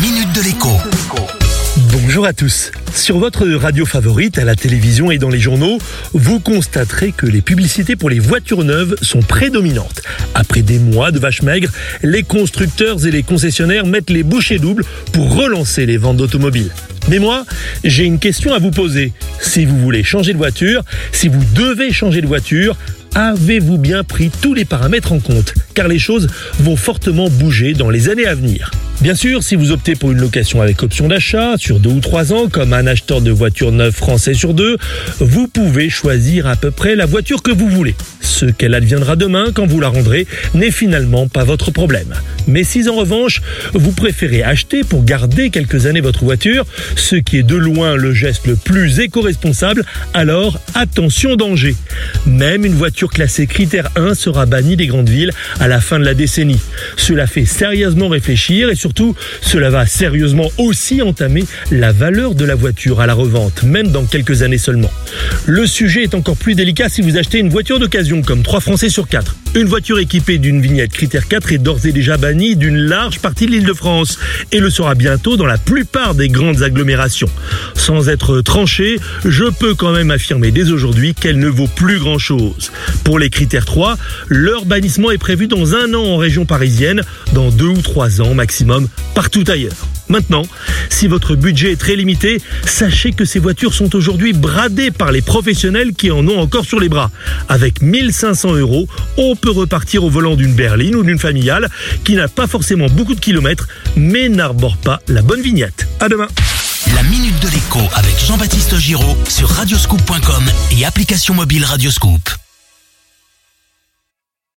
minute de l'écho. Bonjour à tous. Sur votre radio favorite, à la télévision et dans les journaux, vous constaterez que les publicités pour les voitures neuves sont prédominantes. Après des mois de vaches maigres, les constructeurs et les concessionnaires mettent les bouchées doubles pour relancer les ventes d'automobiles. Mais moi, j'ai une question à vous poser. Si vous voulez changer de voiture, si vous devez changer de voiture, avez-vous bien pris tous les paramètres en compte? Car les choses vont fortement bouger dans les années à venir. Bien sûr, si vous optez pour une location avec option d'achat sur deux ou trois ans, comme un acheteur de voiture neuve français sur deux, vous pouvez choisir à peu près la voiture que vous voulez. Ce qu'elle adviendra demain quand vous la rendrez n'est finalement pas votre problème. Mais si en revanche, vous préférez acheter pour garder quelques années votre voiture, ce qui est de loin le geste le plus éco-responsable, alors attention danger. Même une voiture classée critère 1 sera bannie des grandes villes à la fin de la décennie. Cela fait sérieusement réfléchir et surtout, cela va sérieusement aussi entamer la valeur de la voiture à la revente, même dans quelques années seulement. Le sujet est encore plus délicat si vous achetez une voiture d'occasion comme 3 Français sur 4. Une voiture équipée d'une vignette critère 4 est d'ores et déjà bannie d'une large partie de l'île de France et le sera bientôt dans la plupart des grandes agglomérations. Sans être tranché, je peux quand même affirmer dès aujourd'hui qu'elle ne vaut plus grand chose. Pour les critères 3, leur bannissement est prévu dans un an en région parisienne, dans deux ou trois ans maximum partout ailleurs. Maintenant, si votre budget est très limité, sachez que ces voitures sont aujourd'hui bradées par les professionnels qui en ont encore sur les bras. Avec 1500 euros, on peut repartir au volant d'une berline ou d'une familiale qui n'a pas forcément beaucoup de kilomètres, mais n'arbore pas la bonne vignette. À demain. La minute de l'écho avec Jean-Baptiste Giraud sur radioscoop.com et application mobile Radioscoop.